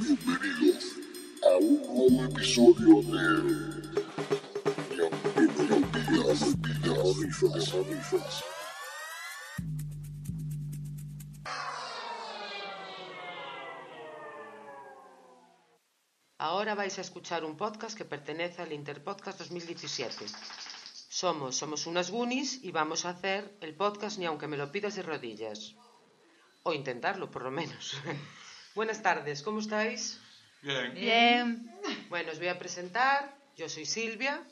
Bienvenidos a un nuevo episodio de Rifas. Ahora vais a escuchar un podcast que pertenece al Interpodcast 2017. Somos, somos unas Goonies y vamos a hacer el podcast ni aunque me lo pidas de rodillas. O intentarlo, por lo menos. Buenas tardes, ¿cómo estáis? Bien. Bien. Bueno, os voy a presentar. Yo soy Silvia.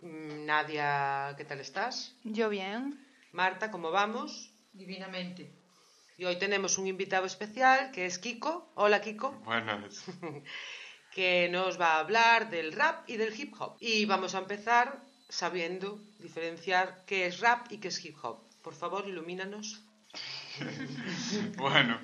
Mm, Nadia, ¿qué tal estás? Yo bien. Marta, ¿cómo vamos? Divinamente. Y hoy tenemos un invitado especial que es Kiko. Hola, Kiko. Buenas. que nos va a hablar del rap y del hip hop. Y vamos a empezar sabiendo diferenciar qué es rap y qué es hip hop. Por favor, ilumínanos. bueno,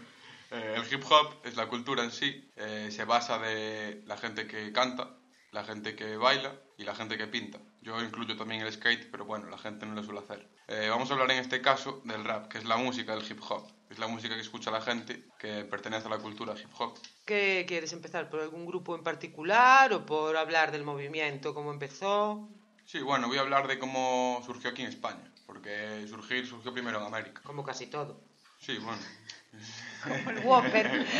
eh, el hip hop es la cultura en sí. eh, se basa de la gente que canta, la gente que baila y la gente que pinta. Yo incluyo también el skate, pero bueno, la gente no lo suele hacer. Eh, vamos a hablar en este caso del rap, que es la música del hip hop. Es la música que escucha la gente que pertenece a la cultura hip hop. ¿Qué quieres empezar? ¿Por algún grupo en particular o por hablar del movimiento, cómo empezó? Sí, bueno, voy a hablar de cómo surgió aquí en España, porque surgir surgió primero en América. Como casi todo. Sí, bueno. Como el Whopper.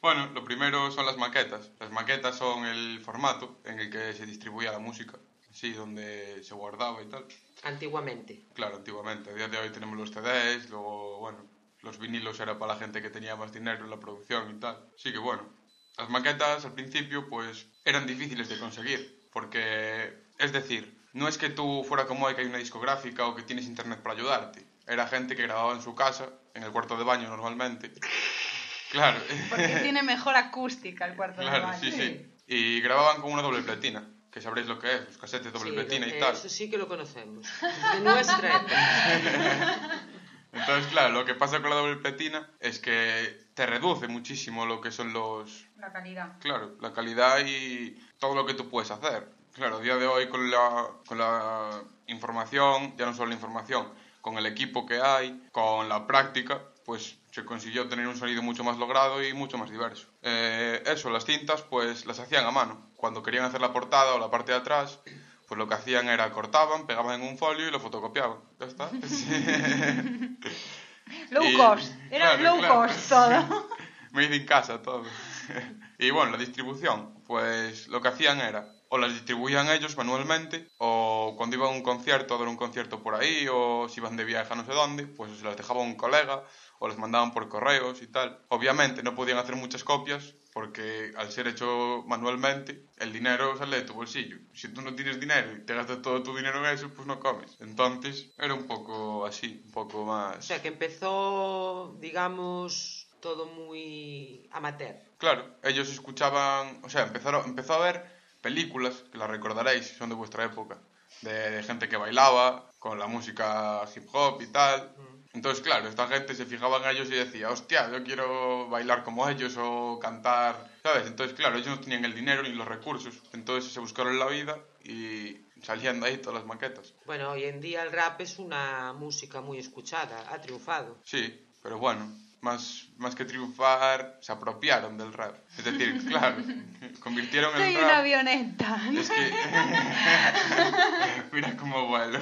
Bueno, lo primero son las maquetas. Las maquetas son el formato en el que se distribuía la música, sí, donde se guardaba y tal. Antiguamente. Claro, antiguamente. A día de hoy tenemos los CDs, luego, bueno, los vinilos era para la gente que tenía más dinero en la producción y tal. Sí que bueno, las maquetas al principio pues eran difíciles de conseguir, porque, es decir, no es que tú fuera como hoy que hay una discográfica o que tienes internet para ayudarte. Era gente que grababa en su casa, en el cuarto de baño normalmente. Claro. Porque tiene mejor acústica el cuarto de Claro, baño. sí, sí. Y grababan con una doble platina, que sabréis lo que es, los casetes doble Sí, platina y tal. Eso sí que lo conocemos. De nuestra época. Entonces, claro, lo que pasa con la doble platina es que te reduce muchísimo lo que son los... La calidad. Claro, la calidad y todo lo que tú puedes hacer. Claro, a día de hoy con la, con la información, ya no solo la información, con el equipo que hay, con la práctica, pues se consiguió tener un sonido mucho más logrado y mucho más diverso. Eh, eso, las cintas, pues las hacían a mano. Cuando querían hacer la portada o la parte de atrás, pues lo que hacían era cortaban, pegaban en un folio y lo fotocopiaban. Ya está. Low Y- cost. Era claro, low claro. cost todo. Made in casa todo. y bueno, la distribución, pues lo que hacían era, o las distribuían ellos manualmente, o cuando iban a un concierto, a dar un concierto por ahí, o si iban de viaje a no sé dónde, pues se las dejaba un colega, o les mandaban por correos y tal. Obviamente no podían hacer muchas copias, porque al ser hecho manualmente, el dinero sale de tu bolsillo. Si tú no tienes dinero y te gastas todo tu dinero en eso, pues no comes. Entonces era un poco así, un poco más... O sea, que empezó, digamos, todo muy amateur. Claro, ellos escuchaban, o sea, empezaron, empezó a ver películas, que las recordaréis, son de vuestra época, de, de gente que bailaba con la música hip hop y tal. Entonces, claro, esta gente se fijaba en ellos y decía, hostia, yo quiero bailar como ellos o cantar, ¿sabes? Entonces, claro, ellos no tenían el dinero ni los recursos, entonces se buscaron la vida y salían de ahí todas las maquetas. Bueno, hoy en día el rap es una música muy escuchada, ha triunfado. Sí, pero bueno, más, más que triunfar, se apropiaron del rap. Es decir, claro, convirtieron Soy el una rap... avioneta. Es que... Mira cómo vuelo.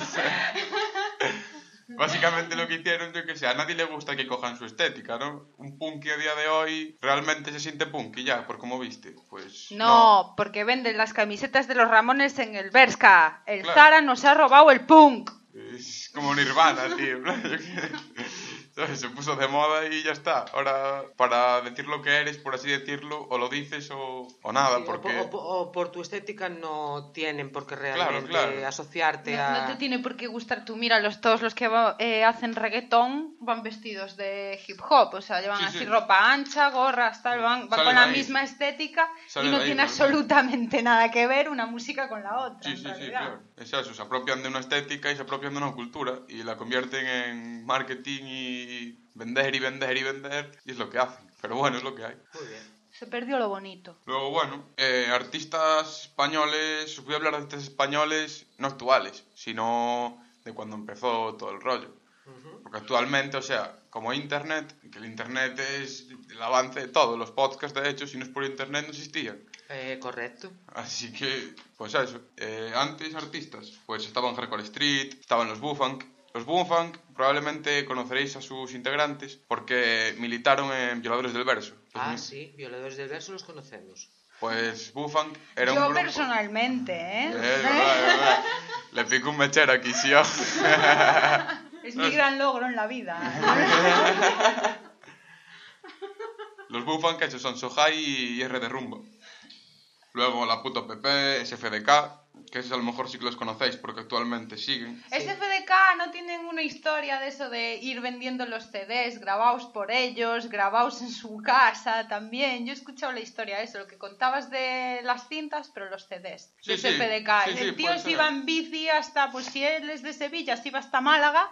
Básicamente lo que hicieron, yo que sé, a nadie le gusta que cojan su estética, ¿no? Un punky a día de hoy realmente se siente punky ya, por cómo viste. Pues No, porque venden las camisetas de los Ramones en el Berska. El Claro. Zara nos ha robado el punk. Es como Nirvana, tío. ¿Sabes? Se puso de moda y ya está. Ahora, para decir lo que eres, por así decirlo, o lo dices o, o nada, Sí, o porque... po- o, o por tu estética no tienen por qué realmente claro. asociarte No, a... no te tiene por qué gustar tú. Mira, los, todos los que va- eh, hacen reggaetón van vestidos de hip hop. O sea, llevan Sí, así sí. ropa ancha, gorras, tal. Van, van con la ahí. misma estética Sale y no ahí, tiene absolutamente nada que ver una música con la otra. Sí, en sí, claro. Es eso, se apropian de una estética y se apropian de una cultura y la convierten en marketing y vender y vender y vender y es lo que hacen. Pero bueno, es lo que hay. Muy bien. Se perdió lo bonito. Luego, bueno, eh, artistas españoles, os voy a hablar de artistas españoles no actuales, sino de cuando empezó todo el rollo. Porque actualmente, o sea, como Internet, que el Internet es el avance de todo, los podcasts, de hecho, si no es por Internet no existían. Eh, correcto. Así que, pues eso. Eh, antes artistas, pues estaban Hardcore Street, estaban los Bufunk. Los Bufunk probablemente conoceréis a sus integrantes porque militaron en Violadores del Verso. Ah, mi- sí, violadores del verso los conocemos. Pues Bufunk era un Yo grupo... personalmente, ¿eh? Eh, es verdad, es verdad. Le pico un mechero aquí, sí. oh. Es mi gran logro en la vida. Los Bufunk hechos son Sohai y R de Rumbo. Luego la puto PP, SFDK, que esos a lo mejor sí que los conocéis porque actualmente siguen. SFDK no tienen una historia de eso de ir vendiendo los CDs grabados por ellos, grabados en su casa también. Yo he escuchado la historia de eso, lo que contabas de las cintas, pero los CDs Sí, de sí, SFDK. sí, sí, El tío se iba en bici hasta, pues si él es de Sevilla, se iba hasta Málaga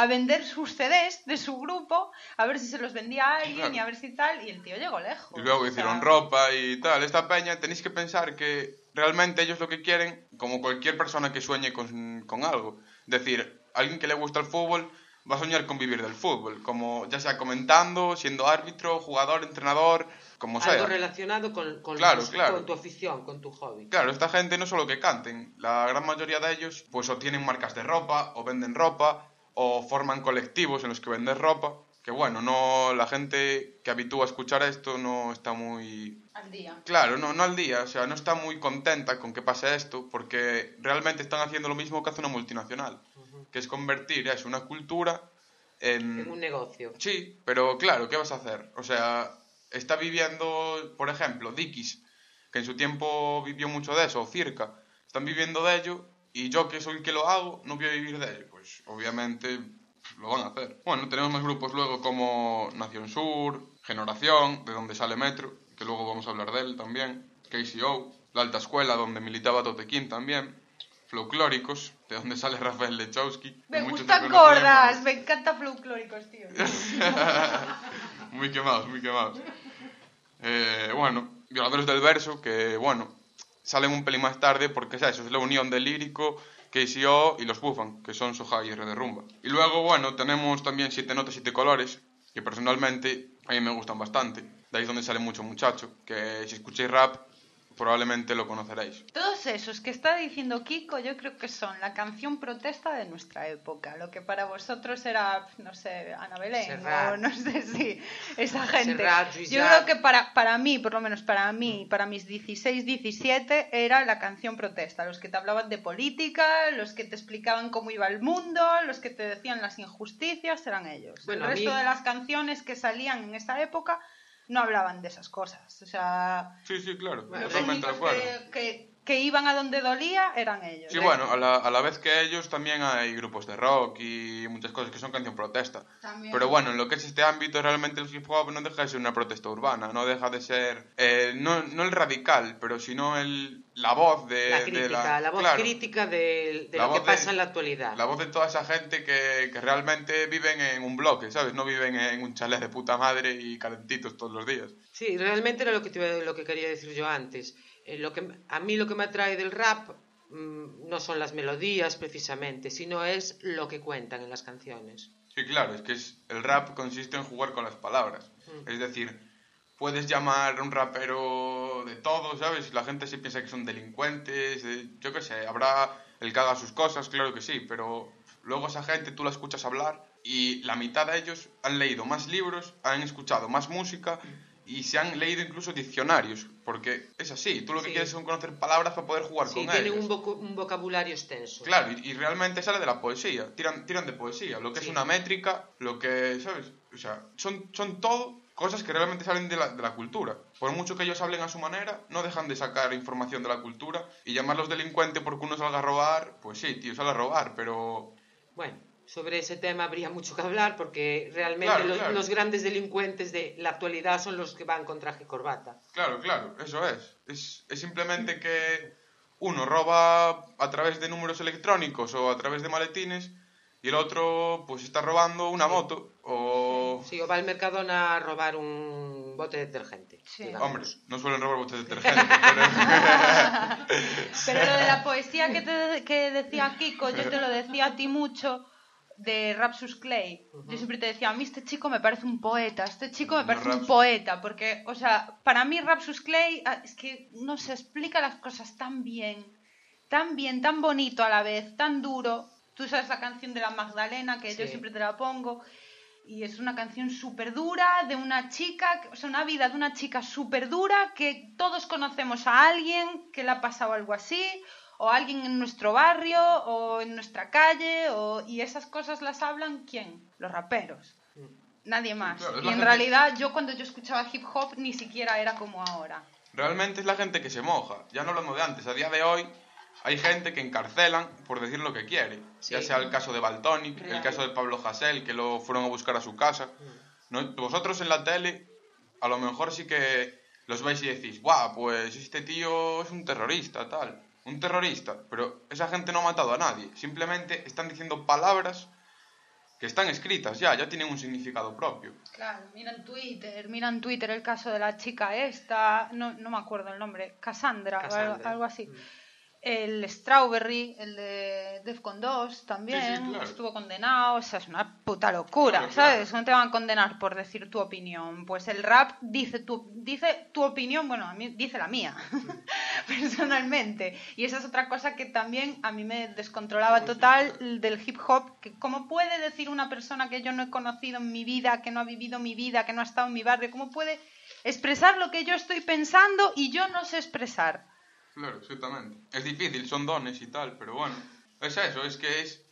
a vender sus CDs de su grupo, a ver si se los vendía a alguien Claro. y a ver si tal, y el tío llegó lejos. Y luego o hicieron sea, ropa y tal. Esta peña tenéis que pensar que realmente ellos lo que quieren, como cualquier persona que sueñe con, con algo, es decir, alguien que le gusta el fútbol va a soñar con vivir del fútbol, como ya sea comentando, siendo árbitro, jugador, entrenador, como sea. Algo relacionado con, con, Claro, tu, claro. con tu afición, con tu hobby. Claro, esta gente no solo que canten, la gran mayoría de ellos pues o tienen marcas de ropa, o venden ropa, o forman colectivos en los que venden ropa, que bueno, no la gente que habitúa a escuchar esto no está muy Al día. Claro, no, no al día, o sea, no está muy contenta con que pase esto, porque realmente están haciendo lo mismo que hace una multinacional, que es convertir eso, una cultura en... En un negocio. Sí, pero claro, ¿qué vas a hacer? O sea, está viviendo, por ejemplo, Dickies, que en su tiempo vivió mucho de eso, o Circa, están viviendo de ello, y yo que soy el que lo hago, no voy a vivir de ello. Pues obviamente lo van a hacer. Bueno, tenemos más grupos luego como Nación Sur, Generación, de donde sale Metro, que luego vamos a hablar de él también, KCO, La Alta Escuela, donde militaba Totequín también, Folclóricos, de donde sale Rafael Lechowski. Me gustan gordas, me encanta folclóricos, tío. muy quemados, muy quemados. Eh, bueno, Violadores del Verso, que bueno, salen un pelín más tarde porque es eso, es la unión del lírico, KCO y los Bufan, que son Soja y R de Rumba. Y luego, bueno, tenemos también Siete Notas, Siete Colores, que personalmente a mí me gustan bastante. De ahí es donde sale mucho muchacho, que si escucháis rap probablemente lo conoceréis. Todos esos que está diciendo Kiko, yo creo que son la canción protesta de nuestra época. Lo que para vosotros era, no sé, Ana Belén, Serrat. o no sé si esa gente. Serrat, yo creo que para, para mí, por lo menos para mí, para mis 16, 17, era la canción protesta. Los que te hablaban de política, los que te explicaban cómo iba el mundo, los que te decían las injusticias, eran ellos. Bueno, el resto mí- de las canciones que salían en esa época no hablaban de esas cosas. O sea, Sí, sí, claro, Bueno, los totalmente de únicos acuerdo. que, que- que iban a donde dolía eran ellos. Sí, bueno, a la, a la vez que ellos también hay grupos de rock y muchas cosas que son canción protesta. También. Pero bueno, en lo que es este ámbito, realmente el hip hop no deja de ser una protesta urbana, no deja de ser, eh, no, no el radical, pero sino el, la voz de la de crítica, la, voz claro, crítica de, de La lo que voz de- pasa en la actualidad. La voz de toda esa gente que, que realmente viven en un bloque, ¿sabes? No viven en un chalet de puta madre y calentitos todos los días. Sí, realmente era lo que, te iba- lo que quería decir yo antes. Eh, lo que, a mí lo que me atrae del rap mm, no son las melodías precisamente, sino es lo que cuentan en las canciones. Sí, claro, es que es, el rap consiste en jugar con las palabras. Mm. Es decir, puedes llamar a un rapero de todo, ¿sabes? La gente se piensa que son delincuentes, de- yo qué sé, habrá el que haga sus cosas, claro que sí, pero luego esa gente tú la escuchas hablar y la mitad de ellos han leído más libros, han escuchado más música y se han leído incluso diccionarios, porque es así, tú lo que Sí. quieres son conocer palabras para poder jugar Sí, con ellas. un, vocu- un vocabulario extenso. Claro, y, y realmente sale de la poesía. Tiran, tiran de poesía. Lo que Sí. es una métrica, lo que, ¿sabes? O sea, son, son todo cosas que realmente salen de la, de la cultura. Por mucho que ellos hablen a su manera, no dejan de sacar información de la cultura y llamarlos delincuentes porque uno salga a robar, pues sí, tío, sale a robar, pero... Bueno, sobre ese tema habría mucho que hablar porque realmente Claro, los, claro. los grandes delincuentes de la actualidad son los que van con traje y corbata. Claro, claro, eso es. Es, es simplemente que uno roba a través de números electrónicos o a través de maletines y el otro pues está robando una moto o... Sí, o va al Mercadona a robar un bote de detergente. Sí. Hombre, no suelen robar botes de detergente, pero... Pero lo de la poesía que, te, que decía Kiko, yo te lo decía a ti mucho, de Rapsus Clay. Yo siempre te decía, a mí este chico me parece un poeta, este chico me No, parece un poeta, porque, o sea, para mí Rapsus Clay ah, es que no se explica las cosas tan bien, tan bien, tan bonito a la vez, tan duro. Tú sabes la canción de la Magdalena, que yo siempre te la pongo. Y es una canción súper dura de una chica, o sea, una vida de una chica súper dura que todos conocemos a alguien que le ha pasado algo así, o alguien en nuestro barrio, o en nuestra calle, o... y esas cosas las hablan ¿quién? Los raperos. Nadie más. claro, y en gente- realidad yo cuando yo escuchaba hip hop ni siquiera era como ahora. Realmente es la gente que se moja. Ya no hablando de antes, a día de hoy hay gente que encarcelan por decir lo que quiere. Sí. Ya sea el caso de Baltonic, el caso de Pablo Hasél, que lo fueron a buscar a su casa. No- vosotros en la tele, a lo mejor sí que los veis y decís, guau, pues este tío es un terrorista, tal. Un terrorista. Pero esa gente no ha matado a nadie. Simplemente están diciendo palabras que están escritas ya, ya tienen un significado propio. Claro, mira en Twitter, mira en Twitter el caso de la chica esta, no, no me acuerdo el nombre, Cassandra, o algo, Cassandra. algo así. El Strawberry, el de Defcon 2 también, Sí, sí, claro. estuvo condenado, o sea, es una puta locura, Claro, ¿sabes? claro. No te van a condenar por decir tu opinión. Pues el rap dice tu, dice tu opinión, bueno, a mí dice la mía, personalmente. Y esa es otra cosa que también a mí me descontrolaba total del hip hop, que cómo puede decir una persona que yo no he conocido en mi vida, que no ha vivido mi vida, que no ha estado en mi barrio, cómo puede expresar lo que yo estoy pensando y yo no sé expresar. Claro, exactamente. Es difícil, son dones y tal, pero bueno. Es eso, es que es...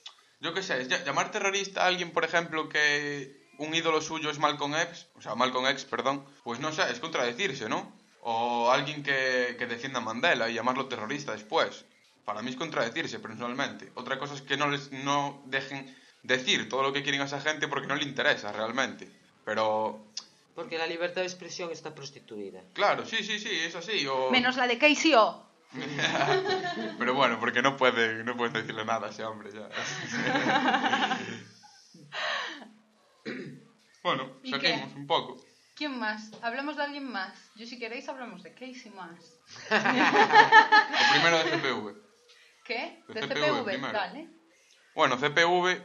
Yo qué sé, es ll- llamar terrorista a alguien, por ejemplo, que un ídolo suyo es Malcolm X, o sea, Malcolm X, perdón, pues no sé, es contradecirse, ¿no? O alguien que, que defienda a Mandela y llamarlo terrorista después. Para mí es contradecirse, personalmente. Otra cosa es que no les no dejen decir todo lo que quieren a esa gente porque no le interesa realmente. Pero, Porque la libertad de expresión está prostituida. claro, sí, sí, sí, es así. O... Menos la de KCO. Pero bueno, porque no puede, no puedes decirle nada a ese hombre ya. bueno, ¿Y seguimos un poco. ¿Quién más? Hablamos de alguien más. Yo si queréis hablamos de Casey más. Lo primero de CPV. ¿Qué? De De CPV CPV, primero. vale. Bueno, CPV,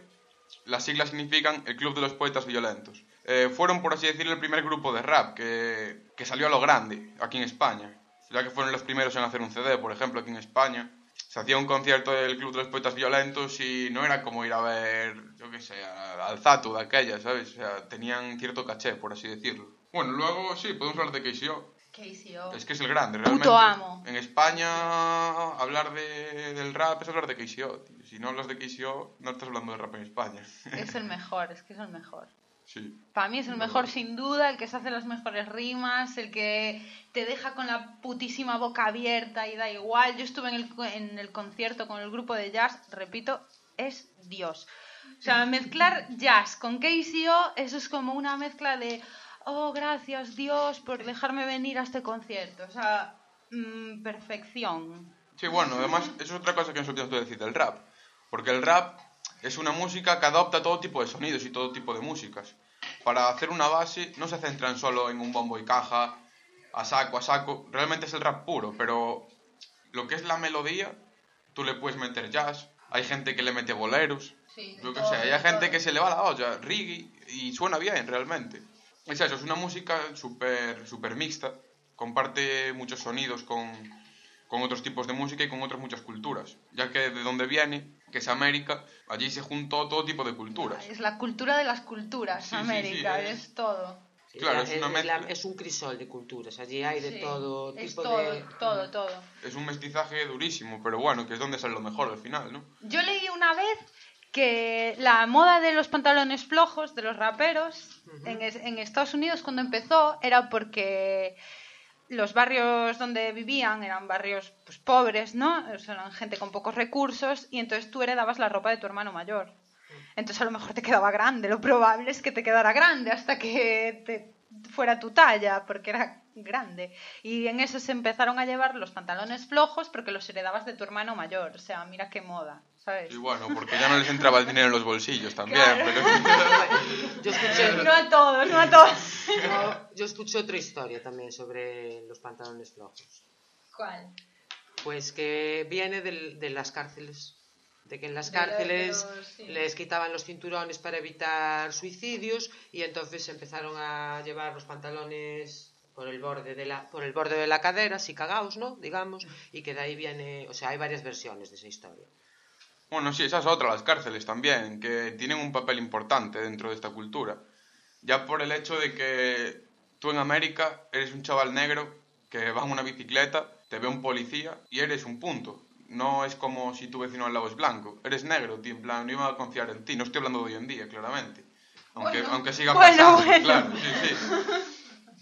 las siglas significan el Club de los Poetas Violentos. Eh, fueron, por así decirlo, el primer grupo de rap que, que salió a lo grande aquí en España. Ya que fueron los primeros en hacer un CD, por ejemplo, aquí en España. Se hacía un concierto del Club de los Poetas Violentos y no era como ir a ver, yo qué sé, al Zatu de aquella, ¿sabes? O sea, tenían cierto caché, por así decirlo. Bueno, luego sí, podemos hablar de KCO. KCO. Es que es el grande, Puto realmente. amo. En España, hablar de, del rap es hablar de KCO, tío. Si no hablas de KCO, no estás hablando de rap en España. Es el mejor, es que es el mejor. Sí. Para mí es el mejor sin duda, el que se hace las mejores rimas, el que te deja con la putísima boca abierta y da igual. Yo estuve en el, en el concierto con el grupo de jazz, repito, es Dios. O sea, mezclar jazz con KCO, eso es como una mezcla de, oh, gracias Dios por dejarme venir a este concierto. O sea, mm, perfección. Sí, bueno, además, eso es otra cosa que decir del rap. Porque el rap es una música que adopta todo tipo de sonidos y todo tipo de músicas. Para hacer una base no se centran solo en un bombo y caja, a saco, a saco. Realmente es el rap puro, pero lo que es la melodía, tú le puedes meter jazz. Hay gente que le mete boleros. Sí, Yo qué sé, hay gente todo. que se le va la olla, reggae, y suena bien realmente. Es eso, es una música súper super mixta, comparte muchos sonidos con, con otros tipos de música y con otras muchas culturas, ya que de donde viene, que es América, allí se juntó todo tipo de culturas. Es la cultura de las culturas, Sí, América, sí, es- es todo. Sí, Claro, la- es una la- es un crisol de culturas. Allí hay de Sí, todo es tipo todo, de... todo, todo. Es un mestizaje durísimo, pero bueno, que es donde sale lo mejor al final, ¿no? Yo leí una vez que la moda de los pantalones flojos de los raperos en, es- en Estados Unidos cuando empezó era porque los barrios donde vivían eran barrios pues, pobres, ¿no? Eran gente con pocos recursos y entonces tú heredabas la ropa de tu hermano mayor. Entonces a lo mejor te quedaba grande, lo probable es que te quedara grande hasta que te fuera tu talla, porque era grande. Y en eso se empezaron a llevar los pantalones flojos porque los heredabas de tu hermano mayor. O sea, mira qué moda, ¿sabes? Y bueno, porque ya no les entraba el dinero en los bolsillos también, Claro. pero... Yo escuché, No a todos, no a todos. yo, yo escuché otra historia también sobre los pantalones flojos. ¿Cuál? Pues que viene de las cárceles. De que en las cárceles los- sí. les quitaban los cinturones para evitar suicidios y entonces empezaron a llevar los pantalones por el borde de la, por el borde de la cadera, así cagaos, ¿no? Digamos, y que de ahí viene, o sea, hay varias versiones de esa historia. Bueno, sí, esa es otra, las cárceles también, que tienen un papel importante dentro de esta cultura. Ya por el hecho de que tú en América eres un chaval negro que va en una bicicleta, te ve un policía y eres un punto. No es como si tu vecino al lado es blanco. Eres negro, tío, en plan, no iba a confiar en ti. No estoy hablando de hoy en día, claramente. Aunque, Bueno, aunque siga bueno, pasando, bueno. claro, sí, sí.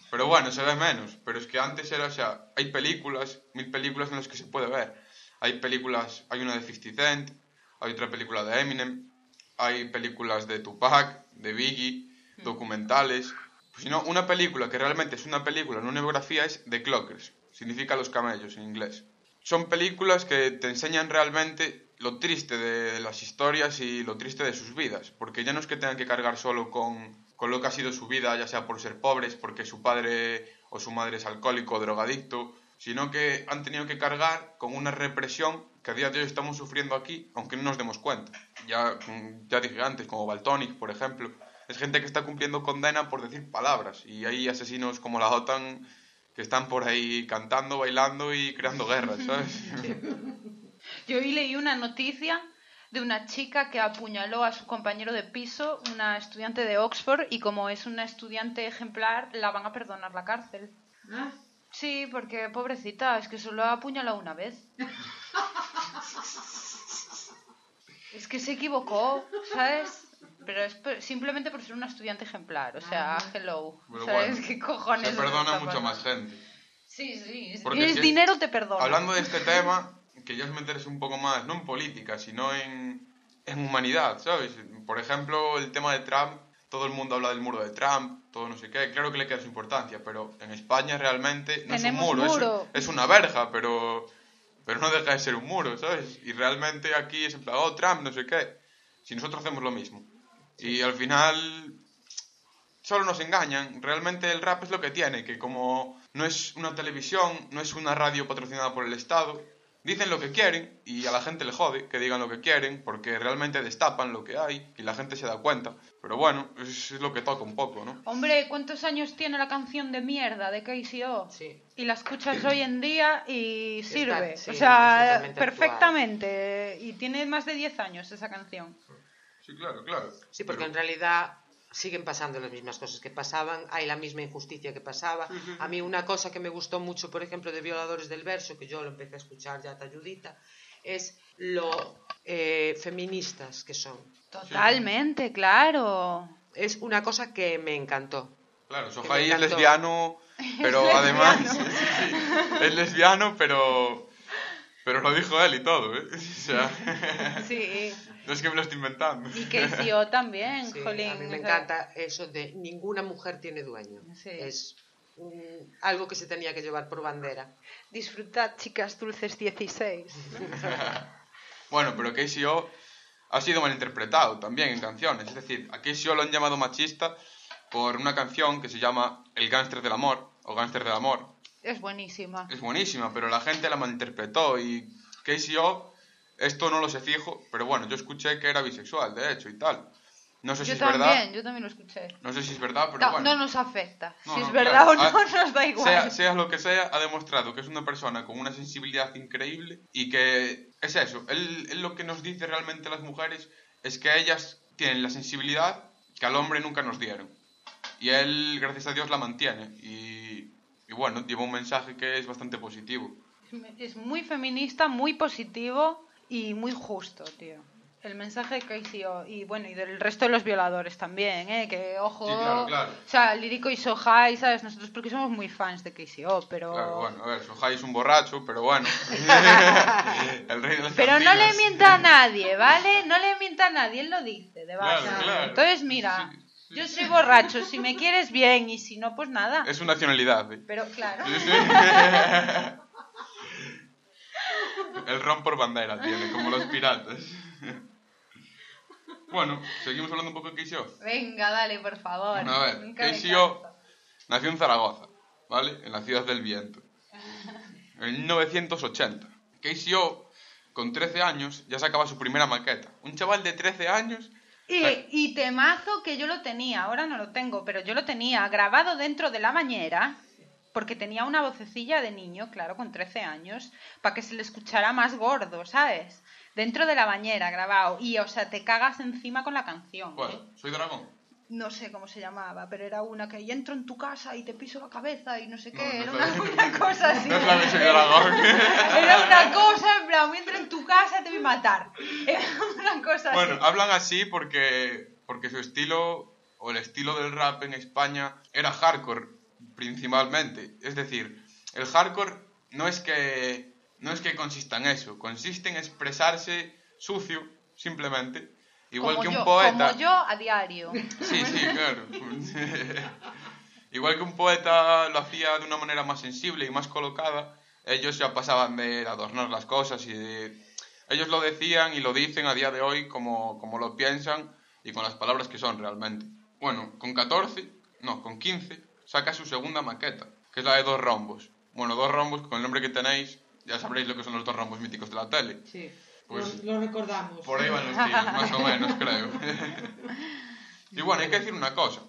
Pero bueno, se ve menos. Pero es que antes era, o sea, hay películas, mil películas en las que se puede ver. Hay películas, hay una de 50 Cent, hay otra película de Eminem, hay películas de Tupac, de Biggie, documentales. Pues, si no, una película que realmente es una película, no una biografía, es The Clockers. Significa los camellos en inglés. Son películas que te enseñan realmente lo triste de las historias y lo triste de sus vidas. Porque ya no es que tengan que cargar solo con, con lo que ha sido su vida, ya sea por ser pobres, porque su padre o su madre es alcohólico o drogadicto, sino que han tenido que cargar con una represión que a día de hoy estamos sufriendo aquí, aunque no nos demos cuenta. Ya, mm, ya dije antes, como Baltonic, por ejemplo, es gente que está cumpliendo condena por decir palabras, y hay asesinos como la OTAN que están por ahí cantando, bailando y creando guerras, ¿sabes? Yo hoy leí una noticia de una chica que apuñaló a su compañero de piso, una estudiante de Oxford, y como es una estudiante ejemplar, la van a perdonar la cárcel. Sí, porque pobrecita, es que solo ha apuñalado una vez. Es que se equivocó, ¿sabes? Pero es por- simplemente por ser una estudiante ejemplar, o sea, hello. Pero ¿Sabes bueno, qué cojones? Se está perdona mucha pasando? más gente. Sí, sí. Si Porque tienes si- dinero, te perdona. Hablando de este tema, que ya os meteres un poco más, no en política, sino en, en humanidad, ¿sabes? Por ejemplo, el tema de Trump, todo el mundo habla del muro de Trump, todo no sé qué, claro que le queda su importancia, pero en España realmente no es un muro, es. Es, una verja, pero, pero no deja de ser un muro, ¿sabes? Y realmente aquí es en plan, oh, Trump, no sé qué, si nosotros hacemos lo mismo. Y al final solo nos engañan. Realmente el rap es lo que tiene, que como no es una televisión, no es una radio patrocinada por el Estado, dicen lo que quieren y a la gente le jode que digan lo que quieren porque realmente destapan lo que hay y la gente se da cuenta. Pero bueno, es, es lo que toca un poco, ¿no? Hombre, ¿cuántos años tiene la canción de mierda de KCO? Sí. Y la escuchas hoy en día y Está- sirve. sí, o sea, perfectamente. Y tiene más de 10 años esa canción. Sí, claro, claro. Sí, porque Pero- en realidad siguen pasando las mismas cosas que pasaban, hay la misma injusticia que pasaba. A mí una cosa que me gustó mucho, por ejemplo, de Violadores del Verso, que yo lo empecé a escuchar ya talludita, es lo eh, feministas que son. Totalmente, claro. Es una cosa que me encantó. Claro, Sohaí es lesbiano, pero además es lesbiano, pero pero lo dijo él y todo, ¿eh? O sea, Sí. no es que me lo estoy inventando. Y KCO también, Sí, jolín. a mí me encanta eso de ninguna mujer tiene dueño. Sí. Es mm, algo que se tenía que llevar por bandera. Disfrutad, chicas dulces 16. Bueno, pero KCO ha sido malinterpretado también en canciones. Es decir, a KCO lo han llamado machista por una canción que se llama El gánster del amor o Gánster del amor. Es buenísima. Es buenísima, pero la gente la malinterpretó y KCO, esto no lo sé fijo, pero bueno, yo escuché que era bisexual, de hecho, y tal. No sé si Yo es también, verdad. yo también lo escuché. No sé si es verdad, pero No, bueno. no nos afecta. No, si no, es verdad claro. o no, Ah, nos da igual. Sea, sea lo que sea, ha demostrado que es una persona con una sensibilidad increíble y que es eso. Él, él lo que nos dice realmente a las mujeres es que ellas tienen la sensibilidad que al hombre nunca nos dieron. Y él, gracias a Dios, la mantiene. Y, y bueno, lleva un mensaje que es bastante positivo. Es muy feminista, muy positivo y muy justo, tío. El mensaje que hizo y bueno, y del resto de los violadores también, ¿eh? Que ojo. Sí, claro, claro. O sea, Lírico y Sohai, ¿sabes? Nosotros porque somos muy fans de KCO, pero. Claro, bueno, a ver, Sohai es un borracho, pero bueno. el rey de las Pero no le mienta a nadie, ¿vale? No le mienta a nadie, él lo dice, de base. claro. Entonces, mira, Sí, sí. Yo soy borracho, si me quieres bien y si no, pues nada. Es su nacionalidad. ¿eh? Pero claro. Sí, sí. El ron por bandera tiene, como los piratas. Bueno, seguimos hablando un poco de KCO. Venga, dale, por favor. Bueno, a ver, canso. nació en Zaragoza, ¿vale? En la ciudad del viento. En 1980. KCO, con 13 años, ya sacaba su primera maqueta. Un chaval de 13 años... Y, y temazo que yo lo tenía, ahora no lo tengo, pero yo lo tenía grabado dentro de la bañera, porque tenía una vocecilla de niño, claro, con 13 años, para que se le escuchara más gordo, ¿sabes? Dentro de la bañera, grabado. Y, o sea, te cagas encima con la canción. ¿eh? ¿Cuál? ¿Soy dragón? No sé cómo se llamaba, pero era una que y entro en tu casa y te piso la cabeza y no sé qué. no era una, cosa así. No es la de. Era una cosa, en plan, entro en tu casa te voy a matar. Era una cosa Bueno, así. hablan así porque, porque su estilo, o el estilo del rap en España, era hardcore, principalmente. Es decir, el hardcore no es que, no es que consista en eso, consiste en expresarse sucio, simplemente. Igual como que un yo, poeta. Como yo a diario. Sí, sí, claro. Igual que un poeta lo hacía de una manera más sensible y más colocada, ellos ya pasaban de adornar las cosas y de... Ellos lo decían y lo dicen a día de hoy como, como lo piensan y con las palabras que son realmente. Bueno, con 14, no, con 15, saca su segunda maqueta, que es la de dos rombos. Bueno, dos rombos, con el nombre que tenéis, ya sabréis lo que son los dos rombos míticos de la tele. Sí, Pues- lo, lo recordamos. Por ahí van los tiros, más o menos, creo. y bueno, hay que decir una cosa.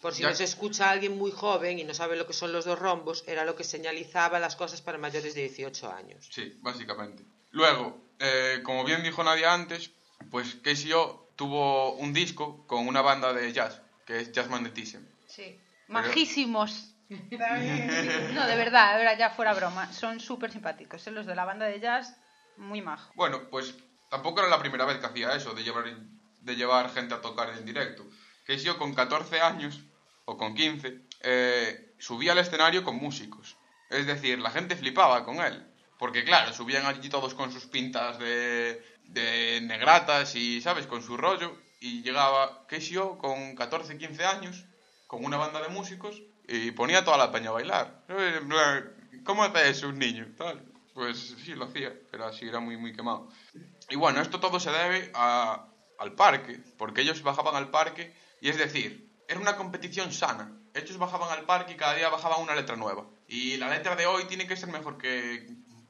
Por si Ya- nos escucha alguien muy joven y no sabe lo que son los dos rombos, era lo que señalizaba las cosas para mayores de 18 años. Sí, básicamente. Luego, eh, como bien dijo Nadia antes, pues KCO tuvo un disco con una banda de jazz, que es Jazz Magnetism. Sí. Majísimos. No, de verdad, ahora ya fuera broma. Son súper simpáticos. ¿eh? Los de la banda de jazz, muy majos. Bueno, pues tampoco era la primera vez que hacía eso, de llevar, de llevar gente a tocar en directo. KCO con 14 años, o con 15, eh, subía al escenario con músicos. Es decir, la gente flipaba con él. Porque claro, subían allí todos con sus pintas de, de negratas y, ¿sabes?, con su rollo. Y llegaba KCO con 14, 15 años, con una banda de músicos, y ponía toda la peña a bailar. Eh, ¿Cómo hace eso un niño? Tal. Pues sí, lo hacía, pero así era muy, muy quemado. Y bueno, esto todo se debe a- al parque, porque ellos bajaban al parque, y es decir, era una competición sana. Ellos bajaban al parque y cada día bajaban una letra nueva. Y la letra de hoy tiene que ser mejor que,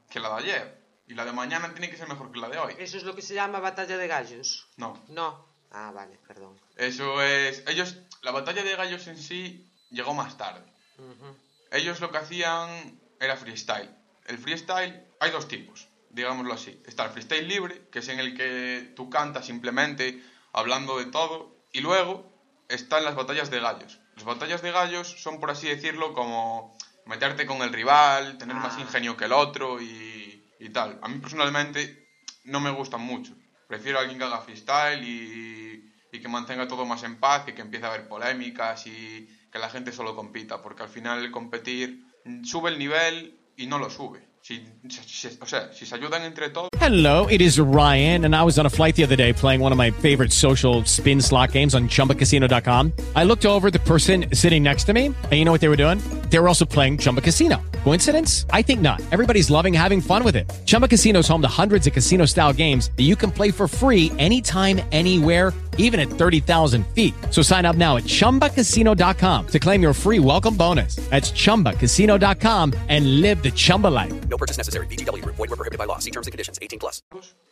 que la de ayer. Y la de mañana tiene que ser mejor que la de hoy. Eso es lo que se llama batalla de gallos. No, No. Ah, vale, perdón. eso es... Ellos, la batalla de gallos en sí llegó más tarde. Ujú. Ellos lo que hacían era freestyle. El freestyle, hay dos tipos, digámoslo así. Está el freestyle libre, que es en el que tú cantas simplemente hablando de todo. Y luego están las batallas de gallos. Las batallas de gallos son, por así decirlo, como meterte con el rival, tener más Ah. ingenio que el otro y, y tal. A mí personalmente no me gustan mucho. Prefiero a alguien que haga freestyle y, y que mantenga todo más en paz y que empiece a haber polémicas y que la gente solo compita, porque al final el competir sube el nivel y no lo sube. Si, si- o sea, si se ayudan entre todos, Hello, it is Ryan, and I was on a flight the other day playing one of my favorite social spin slot games on chumbacasino.com. I looked over the person sitting next to me, and you know what they were doing? They were also playing Chumba Casino. Coincidence? I think not. Everybody's loving having fun with it. Chumba Casino is home to hundreds of casino style games that you can play for free anytime, anywhere, even at 30,000 feet. So sign up now at chumbacasino.com to claim your free welcome bonus. That's chumbacasino.com and live the Chumba life. No purchase necessary. VGW Group. Void were prohibited by law. See terms and conditions. 18 plus.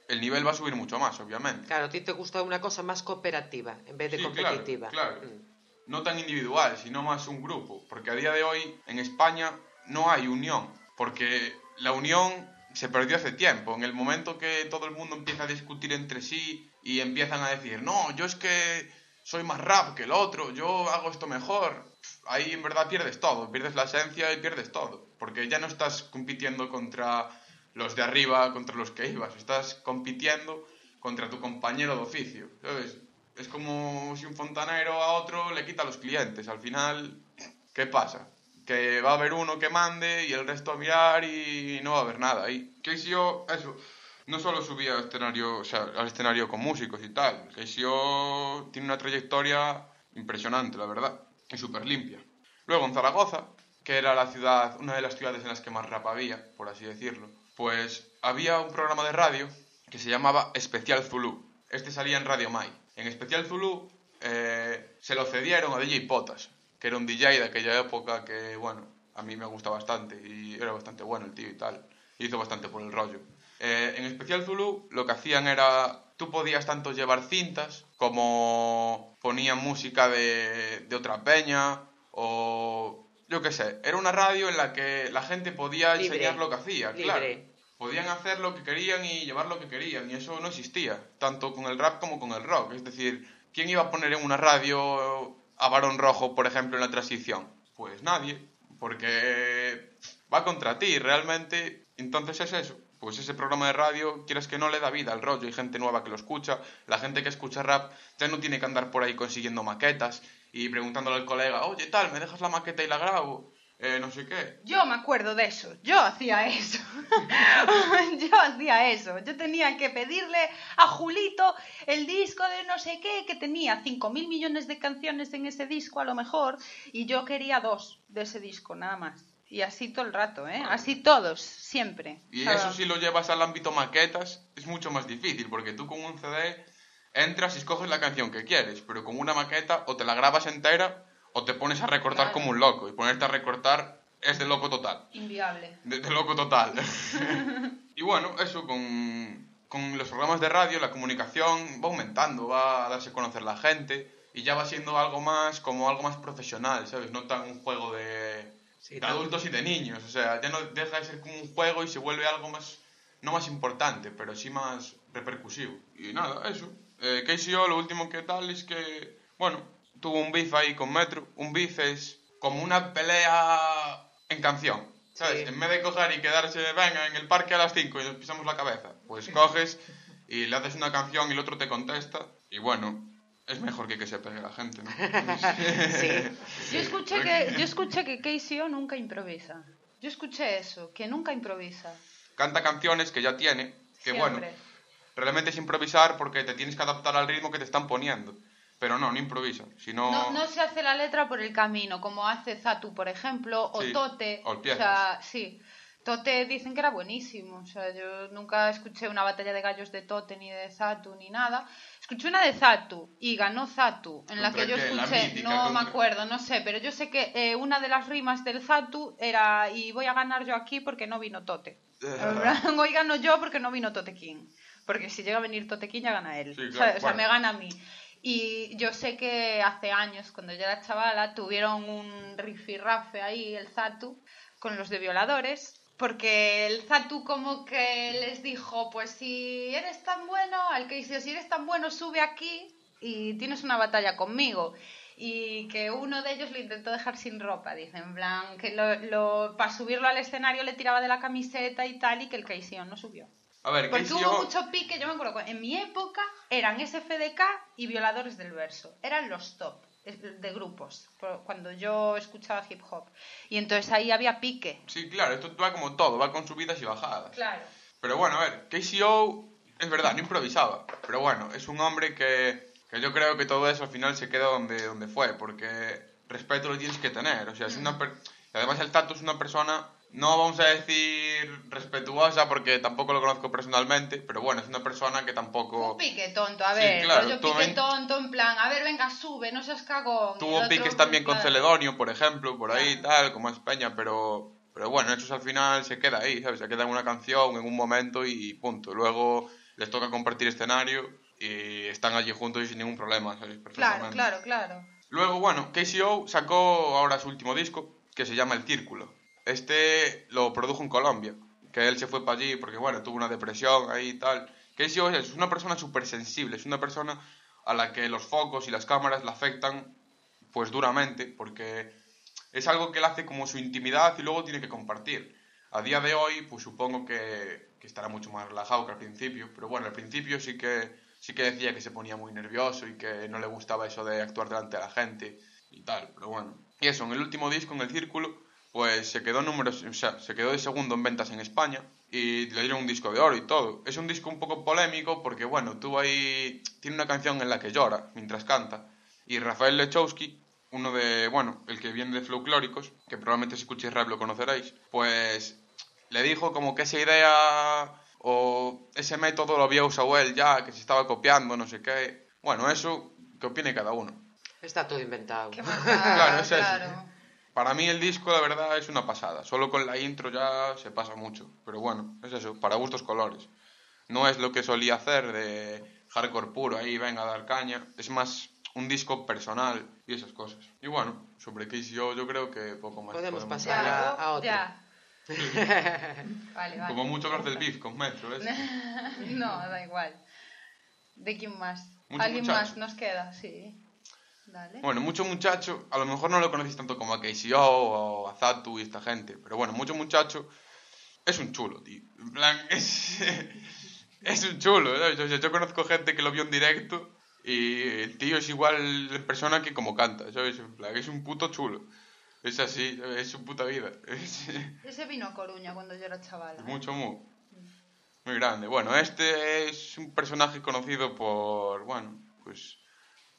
el nivel va a subir mucho más, obviamente. Claro, a ti te gusta una cosa más cooperativa en vez de Sí, competitiva. Claro, claro. Mm. No tan individual, sino más un grupo. Porque a día de hoy en España no hay unión. Porque la unión se perdió hace tiempo. En el momento que todo el mundo empieza a discutir entre sí y empiezan a decir, no, yo es que soy más rap que el otro, yo hago esto mejor. Ahí en verdad pierdes todo, pierdes la esencia y pierdes todo. Porque ya no estás compitiendo contra los de arriba, contra los que ibas. Estás compitiendo contra tu compañero de oficio. Es como si un fontanero a otro le quita los clientes. Al final, ¿qué pasa? Que va a haber uno que mande y el resto a mirar y no va a haber nada ahí. KCO, eso, no solo subía al escenario, o sea, al escenario con músicos y tal. KCO tiene una trayectoria impresionante, la verdad, y súper limpia. Luego en Zaragoza, que era la ciudad, una de las ciudades en las que más rap había, por así decirlo, pues había un programa de radio que se llamaba Especial Zulu. Este salía en Radio Mai. En Especial Zulu eh, se lo cedieron a DJ Potas, que era un DJ de aquella época que, bueno, a mí me gusta bastante y era bastante bueno el tío y tal. Hizo bastante por el rollo. Eh, en Especial Zulu lo que hacían era, tú podías tanto llevar cintas como ponían música de, de otra peña o yo qué sé. Era una radio en la que la gente podía Libre. enseñar lo que hacía, claro. Podían hacer lo que querían y llevar lo que querían y eso no existía, tanto con el rap como con el rock. Es decir, ¿quién iba a poner en una radio a Barón Rojo, por ejemplo, en la transición? Pues nadie, porque va contra ti realmente. Entonces es eso. Pues ese programa de radio, quieras que no, le da vida al rollo. Hay gente nueva que lo escucha. La gente que escucha rap ya no tiene que andar por ahí consiguiendo maquetas y preguntándole al colega, oye, tal, ¿me dejas la maqueta y la grabo? Eh, no sé qué. Yo me acuerdo de eso, yo hacía eso. yo hacía eso. Yo tenía que pedirle a Julito el disco de no sé qué, que tenía 5.000 millones de canciones en ese disco a lo mejor, y yo quería dos de ese disco, nada más. Y así todo el rato, ¿eh? Así todos, siempre. Y eso si lo llevas al ámbito maquetas es mucho más difícil, porque tú con un CD entras y escoges la canción que quieres, pero con una maqueta o te la grabas entera o te pones a recortar Claro. como un loco. Y ponerte a recortar es de loco total. Inviable. De, de loco total. y bueno, eso con, con los programas de radio, la comunicación va aumentando, va a darse a conocer la gente y ya va siendo algo más, como algo más profesional, ¿sabes? No tan un juego de, Sí, de adultos y de niños, o sea, ya no deja de ser como un juego y se vuelve algo más, no más importante, pero sí más repercusivo. Y nada, eso. Eh, KCO lo último que tal es que, bueno, tuvo un beef ahí con Metro. Un beef es como una pelea en canción. ¿Sabes? Sí. En vez de coger y quedarse, venga, en el parque a las 5 y nos pisamos la cabeza, pues coges y le haces una canción y el otro te contesta. Y bueno, es mejor que que se pegue la gente, ¿no? Sí. Yo escuché que, yo escuché que KCO nunca improvisa. Yo escuché eso, que nunca improvisa. Canta canciones que ya tiene, que bueno, Siempre. realmente es improvisar porque te tienes que adaptar al ritmo que te están poniendo. Pero no, no improvisa. Sino... No, no se hace la letra por el camino, como hace Zatu, por ejemplo, o Sí, Tote. o el sea, sí. Tote dicen que era buenísimo. O sea, yo nunca escuché una batalla de gallos de Tote ni de Zatu ni nada. Escuché una de Zatu y ganó Zatu, en la ¿Contra que yo escuché, mítica, no me acuerdo, no sé, pero yo sé que eh, una de las rimas del Zatu era y voy a ganar yo aquí porque no vino Tote. Plan, Hoy gano yo porque no vino Tote King. Porque si llega a venir Tote King ya gana él. Sí, O sea, o sea, me gana a mí. Y yo sé que hace años, cuando yo era chavala, tuvieron un rifirrafe ahí, el Zatu, con los de violadores. Porque el Zatu como que les dijo, pues si eres tan bueno, al que si eres tan bueno, sube aquí y tienes una batalla conmigo. Y que uno de ellos lo intentó dejar sin ropa, dice, en plan, que lo, lo- para subirlo al escenario le tiraba de la camiseta y tal, y que el Keisio no subió. A ver, Porque hubo mucho pique, yo me acuerdo, en mi época eran SFDK y Violadores del Verso. Eran los top. de grupos, cuando yo escuchaba hip hop. Y entonces ahí había pique. Sí, claro, esto va como todo, va con subidas y bajadas. Claro. Pero bueno, a ver, KCO es verdad, no improvisaba. Pero bueno, es un hombre que, que yo creo que todo eso al final se queda donde, donde fue, porque respeto lo tienes que tener. O sea, es una per- además el Tato es una persona, no vamos a decir respetuosa porque tampoco lo conozco personalmente, pero bueno, es una persona que tampoco... Un pique tonto, a Sí, ver, claro, tú pique tonto, en plan, a ver, venga, sube, no seas cagón. Tuvo piques también con. Celedonio, por ejemplo, por ahí y tal, como es Peña, pero, pero bueno, eso al final se queda ahí, ¿sabes? Se queda en una canción, en un momento y punto. Luego les toca compartir escenario y están allí juntos y sin ningún problema, ¿sabes? Claro, claro, claro. Luego, bueno, KCO sacó ahora su último disco, que se llama El Círculo. Este lo produjo en Colombia, que él se fue para allí porque, bueno, tuvo una depresión ahí y tal. KCO es, es una persona súper sensible, es una persona a la que los focos y las cámaras le afectan, pues duramente, porque es algo que él hace como su intimidad y luego tiene que compartir. A día de hoy, pues supongo que, que estará mucho más relajado que al principio, pero bueno, al principio sí que, sí que decía que se ponía muy nervioso y que no le gustaba eso de actuar delante de la gente y tal, pero bueno. Y eso, en el último disco, en El Círculo, pues se quedó números, o sea, se quedó de segundo en ventas en España y le dieron un disco de oro y todo. Es un disco un poco polémico porque, bueno, tuvo ahí, tiene una canción en la que llora mientras canta y Rafael Lechowski, uno de, bueno, el que viene de Folclóricos, que probablemente si escuchéis rap lo conoceréis, pues le dijo como que esa idea o ese método lo había usado él ya, que se estaba copiando, no sé qué. Bueno, eso que opine cada uno. Está todo inventado. Qué Claro, es eso. Para mí el disco, la verdad, es una pasada. Solo con la intro ya se pasa mucho. Pero bueno, es eso, para gustos colores. No es lo que solía hacer de hardcore puro, ahí venga a dar caña. Es más un disco personal y esas cosas. Y bueno, sobre KCO yo creo que poco más. Podemos podemos pasar a- a otro. Ya. vale, vale. Como mucho hablar del beef con Metro, ¿ves? No, da igual. ¿De quién más? Mucho ¿Alguien muchacho. más nos queda? Sí. Dale. Bueno, mucho muchacho, a lo mejor no lo conocéis tanto como a KCO o a Zatu y esta gente, pero bueno, mucho muchacho es un chulo, tío. En plan, es, es un chulo, ¿sabes? O sea, yo conozco gente que lo vio en directo y el tío es igual en persona que como canta, ¿sabes? En plan, es un puto chulo. Es así, es su puta vida. Es, Ese vino a Coruña cuando yo era chavala. ¿eh? mucho, muy, muy grande. Bueno, este es un personaje conocido por, bueno, pues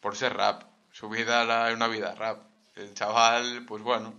por ser rap. Su vida era una vida rap. El chaval, pues bueno,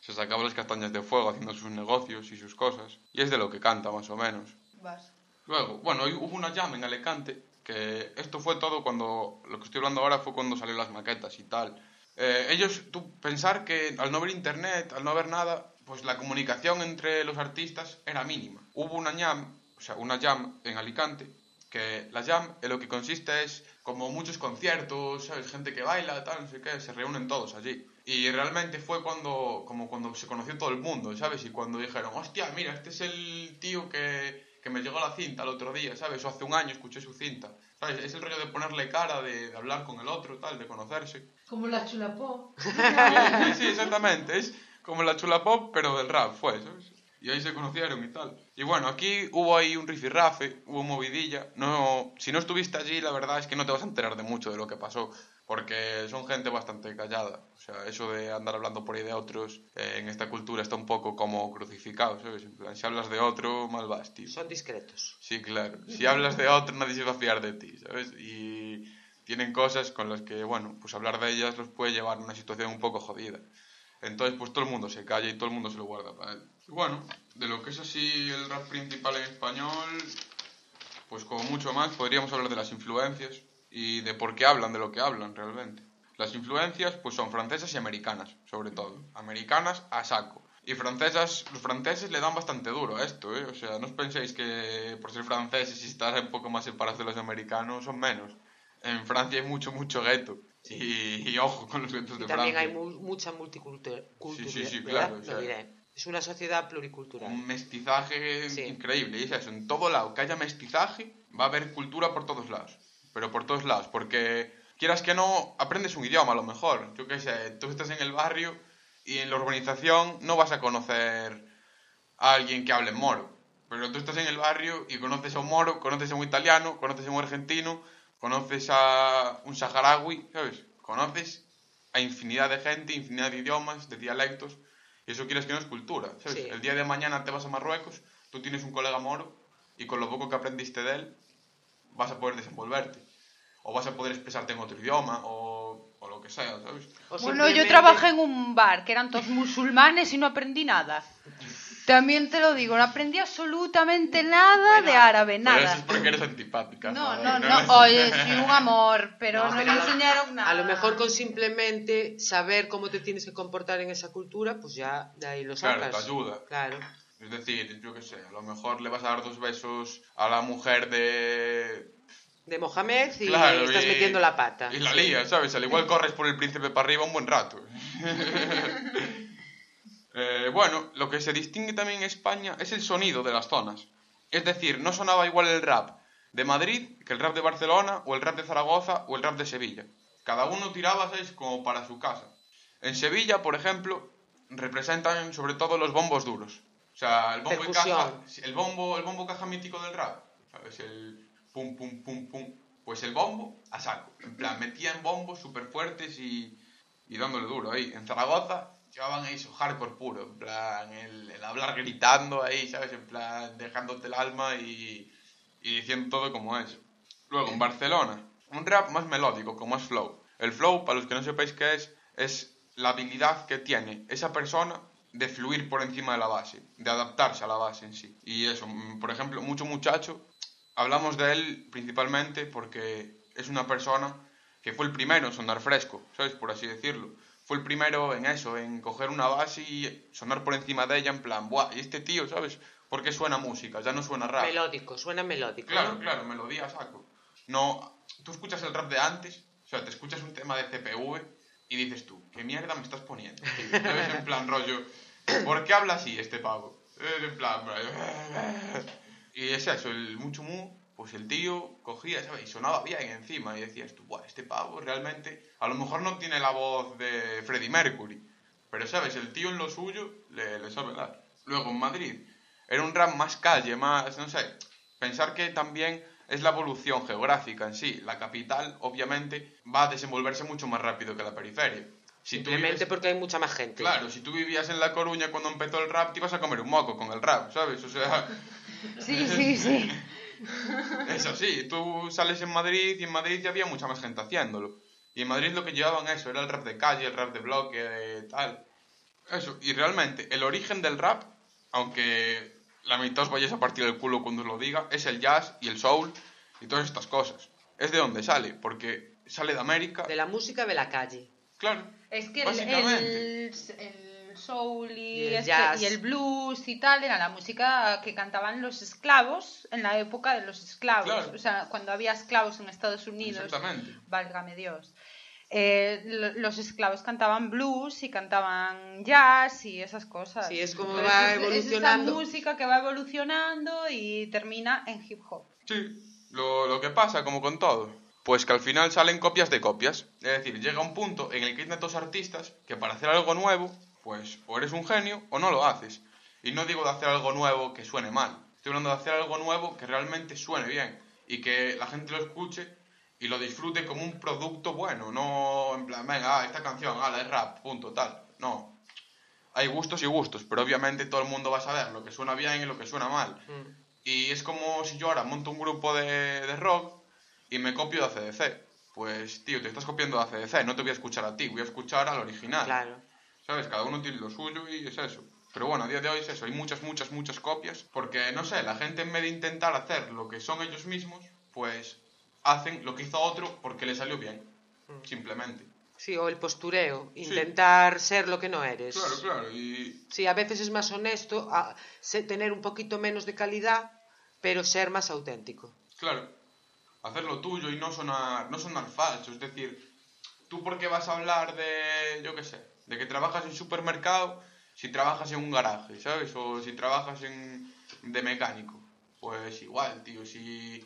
se sacaba las castañas de fuego haciendo sus negocios y sus cosas. Y es de lo que canta, más o menos. Vas. Luego, bueno, hoy hubo una jam en Alicante, que esto fue todo cuando, lo que estoy hablando ahora fue cuando salieron las maquetas y tal. Eh, ellos, tú, pensar que al no haber internet, al no haber nada, pues la comunicación entre los artistas era mínima. Hubo una jam, o sea, una jam en Alicante, que la jam en lo que consiste es como muchos conciertos, ¿sabes? Gente que baila, tal, no sé qué, se reúnen todos allí. Y realmente fue cuando, como cuando se conoció todo el mundo, ¿sabes? Y cuando dijeron, hostia, mira, este es el tío que, que me llegó la cinta el otro día, ¿sabes? O hace un año escuché su cinta, ¿sabes? Es el rollo de ponerle cara, de, de hablar con el otro, tal, de conocerse. Como la chulapó. Sí, sí, exactamente. Es como la chula pop, pero del rap fue, ¿sabes? Y ahí se conocieron y tal. Y bueno, aquí hubo ahí un rifirrafe, hubo movidilla. No, si no estuviste allí, la verdad es que no te vas a enterar de mucho de lo que pasó, porque son gente bastante callada. O sea, eso de andar hablando por ahí de otros, eh, en esta cultura está un poco como crucificado, ¿sabes? En plan, si hablas de otro, mal vas, tío. Son discretos. Sí, claro. Si hablas de otro, nadie se va a fiar de ti, ¿sabes? Y tienen cosas con las que, bueno, pues hablar de ellas los puede llevar a una situación un poco jodida. Entonces, pues todo el mundo se calla y todo el mundo se lo guarda para él. Bueno, de lo que es así el rap principal en español, pues como mucho más podríamos hablar de las influencias y de por qué hablan de lo que hablan realmente. Las influencias pues son francesas y americanas, sobre todo. Americanas a saco. Y francesas, los franceses le dan bastante duro a esto, ¿eh? O sea, no os penséis que por ser franceses y estar un poco más separados de los americanos son menos. En Francia hay mucho, mucho gueto. Y, y ojo con los guetos Y de también Francia. hay mu- mucha multicultura. Sí, sí, sí, claro, o sea, Lo diré. Es una sociedad pluricultural. un mestizaje Sí. increíble. Y es eso, en todo lado que haya mestizaje, va a haber cultura por todos lados. Pero por todos lados, porque quieras que no, aprendes un idioma a lo mejor. Yo qué sé, tú estás en el barrio y en la urbanización no vas a conocer a alguien que hable moro. Pero tú estás en el barrio y conoces a un moro, conoces a un italiano, conoces a un argentino, conoces a un saharaui, ¿sabes? Conoces a infinidad de gente, infinidad de idiomas, de dialectos, y eso quieres que no es cultura, ¿sabes? Sí. El día de mañana te vas a Marruecos, tú tienes un colega moro, y con lo poco que aprendiste de él, vas a poder desenvolverte, o vas a poder expresarte en otro idioma, o, o lo que sea, ¿sabes? O Bueno, yo trabajé en un bar que eran todos musulmanes y no aprendí nada. También te lo digo, no aprendí absolutamente nada de árabe, Pero eso nada. es porque eres antipática. No, joder, no, no, oye, sí, un amor, pero no, No, me pero enseñaron nada. A lo mejor con simplemente saber cómo te tienes que comportar en esa cultura, pues ya de ahí lo Claro, sacas. te ayuda. Claro. Es decir, yo qué sé, a lo mejor le vas a dar dos besos a la mujer de... De Mohamed y Claro, estás y- metiendo la pata. Y la Sí. lías, ¿sabes? Al igual corres por el príncipe para arriba un buen rato. Eh, bueno, lo que se distingue también en España es el sonido de las zonas. Es decir, no sonaba igual el rap de Madrid que el rap de Barcelona o el rap de Zaragoza o el rap de Sevilla. Cada uno tiraba, ¿sabes? Como para su casa. En Sevilla, por ejemplo, representan sobre todo los bombos duros. O sea, el bombo y caja, el bombo, el bombo caja mítico del rap. ¿Sabes? El pum pum pum pum. Pues el bombo a saco. En plan, metían bombos súper fuertes y, y dándole duro ahí. En Zaragoza llevaban ahí su hardcore puro. En plan, el, el hablar gritando ahí, ¿sabes? En plan, dejándote el alma y, y diciendo todo como es. Luego, en Barcelona, un rap más melódico, con más flow. El flow, para los que no sepáis qué es, es la habilidad que tiene esa persona de fluir por encima de la base, de adaptarse a la base en sí. Y eso, por ejemplo, mucho muchacho, hablamos de él principalmente porque es una persona que fue el primero en sonar fresco, ¿sabes? Por así decirlo. Fue el primero en eso, en coger una base y sonar por encima de ella en plan, ¡buah! Y este tío, ¿sabes? Porque suena música, ya no suena rap. Melódico, suena melódico. Claro, ¿no? claro, melodía saco. No, tú escuchas el rap de antes, o sea, te escuchas un tema de CPV y dices tú, ¿qué mierda me estás poniendo? tío?". ¿Sabes? En plan rollo, ¿por qué habla así este pavo? En plan, y es eso, el mucho mu, pues el tío cogía, ¿sabes? Y sonaba bien encima y decías tú, Buah, este pavo realmente, a lo mejor no tiene la voz de Freddie Mercury, pero sabes, el tío en lo suyo le, le sabe dar. Luego en Madrid, era un rap más calle, más, no sé, pensar que también es la evolución geográfica en sí. La capital, obviamente, va a desenvolverse mucho más rápido que la periferia. Si Simplemente vives- porque hay mucha más gente. Claro, si tú vivías en La Coruña cuando empezó el rap, te ibas a comer un moco con el rap, ¿sabes? O sea, Sí, sí, sí. es así. Tú sales en Madrid y en Madrid ya había mucha más gente haciéndolo. Y en Madrid lo que llevaban eso era el rap de calle, el rap de bloque, eh, tal. Eso, y realmente el origen del rap, aunque la mitad os vayáis a partir el culo cuando os lo diga, es el jazz y el soul y todas estas cosas. Es de donde sale, porque sale de América. De la música de la calle. Claro. Es que el, el soul y, Y el este- jazz. y el blues y tal era la música que cantaban los esclavos en la época de los esclavos. Claro. O sea, cuando había esclavos en Estados Unidos. Exactamente. Válgame Dios. Eh, lo- los esclavos cantaban blues y cantaban jazz y esas cosas. Sí, es como Entonces, va es- evolucionando. Es esa música que va evolucionando y termina en hip hop. Sí, lo, lo que pasa, como con todo, pues que al final salen copias de copias. Es decir, llega un punto en el que hay tantos artistas que para hacer algo nuevo, pues o eres un genio o no lo haces. Y no digo de hacer algo nuevo que suene mal, estoy hablando de hacer algo nuevo que realmente suene bien y que la gente lo escuche y lo disfrute como un producto bueno, no en plan, venga, ah, esta canción, ah, es rap, punto, tal. No. Hay gustos y gustos, pero obviamente todo el mundo va a saber lo que suena bien y lo que suena mal. Mm. Y es como si yo ahora monto un grupo de, de rock y me copio de ACDC. Pues, tío, te estás copiando de ACDC, no te voy a escuchar a ti, voy a escuchar al original. Claro. ¿Sabes? Cada uno tiene lo suyo y es eso. Pero bueno, a día de hoy es eso, hay muchas, muchas, muchas copias. Porque, no sé, la gente en vez de intentar hacer lo que son ellos mismos, pues hacen lo que hizo otro porque le salió bien. Simplemente. Sí, o el postureo. Intentar ser lo que no eres. Claro, claro. Y Sí, a veces es más honesto a- tener un poquito menos de calidad, pero ser más auténtico. Claro, hacer lo tuyo y no sonar, no sonar falso. Es decir, ¿tú por qué vas a hablar de, yo qué sé, de que trabajas en supermercado si trabajas en un garaje, ¿sabes? O si trabajas en, de mecánico. Pues igual, tío, si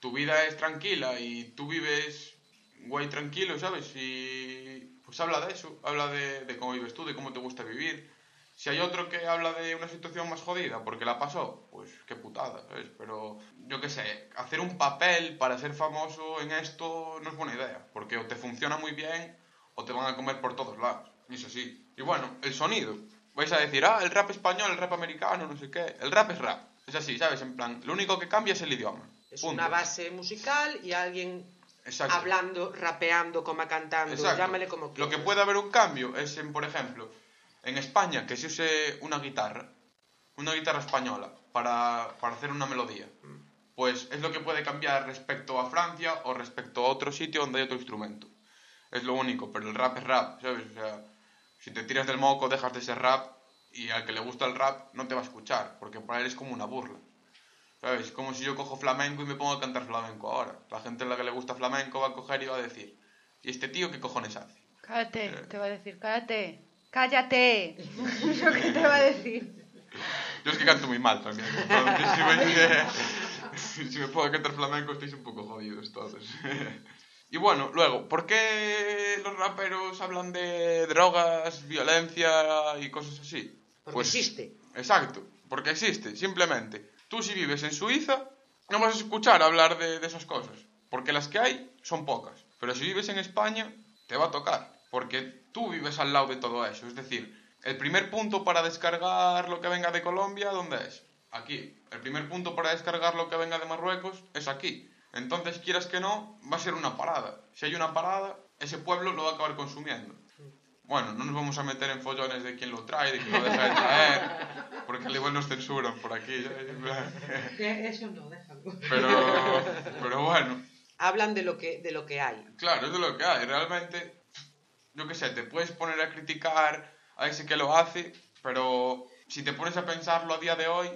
tu vida es tranquila y tú vives guay tranquilo, ¿sabes? Y pues habla de eso, habla de, de cómo vives tú, de cómo te gusta vivir. Si hay otro que habla de una situación más jodida porque la pasó, pues qué putada, ¿sabes? Pero yo qué sé, hacer un papel para ser famoso en esto no es buena idea, porque o te funciona muy bien o te van a comer por todos lados. Es así. Y bueno, el sonido. Vais a decir, ah, el rap español, el rap americano, no sé qué. El rap es rap. Es así, ¿sabes? En plan, lo único que cambia es el idioma. Es Punto. una base musical y alguien Exacto. hablando, rapeando, como cantando, Exacto. llámale como Lo quieras. que puede haber un cambio es en, por ejemplo, en España que se use una guitarra, una guitarra española, para, para hacer una melodía. Pues es lo que puede cambiar respecto a Francia o respecto a otro sitio donde hay otro instrumento. Es lo único, pero el rap es rap, ¿sabes? O sea, si te tiras del moco, dejas de ser rap y al que le gusta el rap no te va a escuchar, porque para él es como una burla. ¿Sabes? Es como si yo cojo flamenco y me pongo a cantar flamenco ahora. La gente a la que le gusta flamenco va a coger y va a decir, ¿y este tío qué cojones hace? Cállate, te va a decir, cállate. ¡Cállate! Lo que te va a decir. Yo es que canto muy mal también. si, me, si me puedo cantar flamenco estáis un poco jodidos todos. Y bueno, luego, ¿por qué los raperos hablan de drogas, violencia y cosas así? Porque Pues- existe. Exacto, porque existe, simplemente. Tú si vives en Suiza, no vas a escuchar hablar de, de esas cosas, porque las que hay son pocas. Pero si vives en España, te va a tocar, porque tú vives al lado de todo eso. Es decir, el primer punto para descargar lo que venga de Colombia, ¿dónde es? Aquí. El primer punto para descargar lo que venga de Marruecos es aquí. Entonces, quieras que no, va a ser una parada. Si hay una parada, ese pueblo lo va a acabar consumiendo. Bueno, no nos vamos a meter en follones de quién lo trae, de quién lo deja de traer, porque al igual nos censuran por aquí. Eso no, déjalo. Pero, pero bueno, Hablan de lo que, de lo que hay. claro, es de lo que hay. Realmente, yo qué sé, te puedes poner a criticar a ese que lo hace, pero si te pones a pensarlo a día de hoy,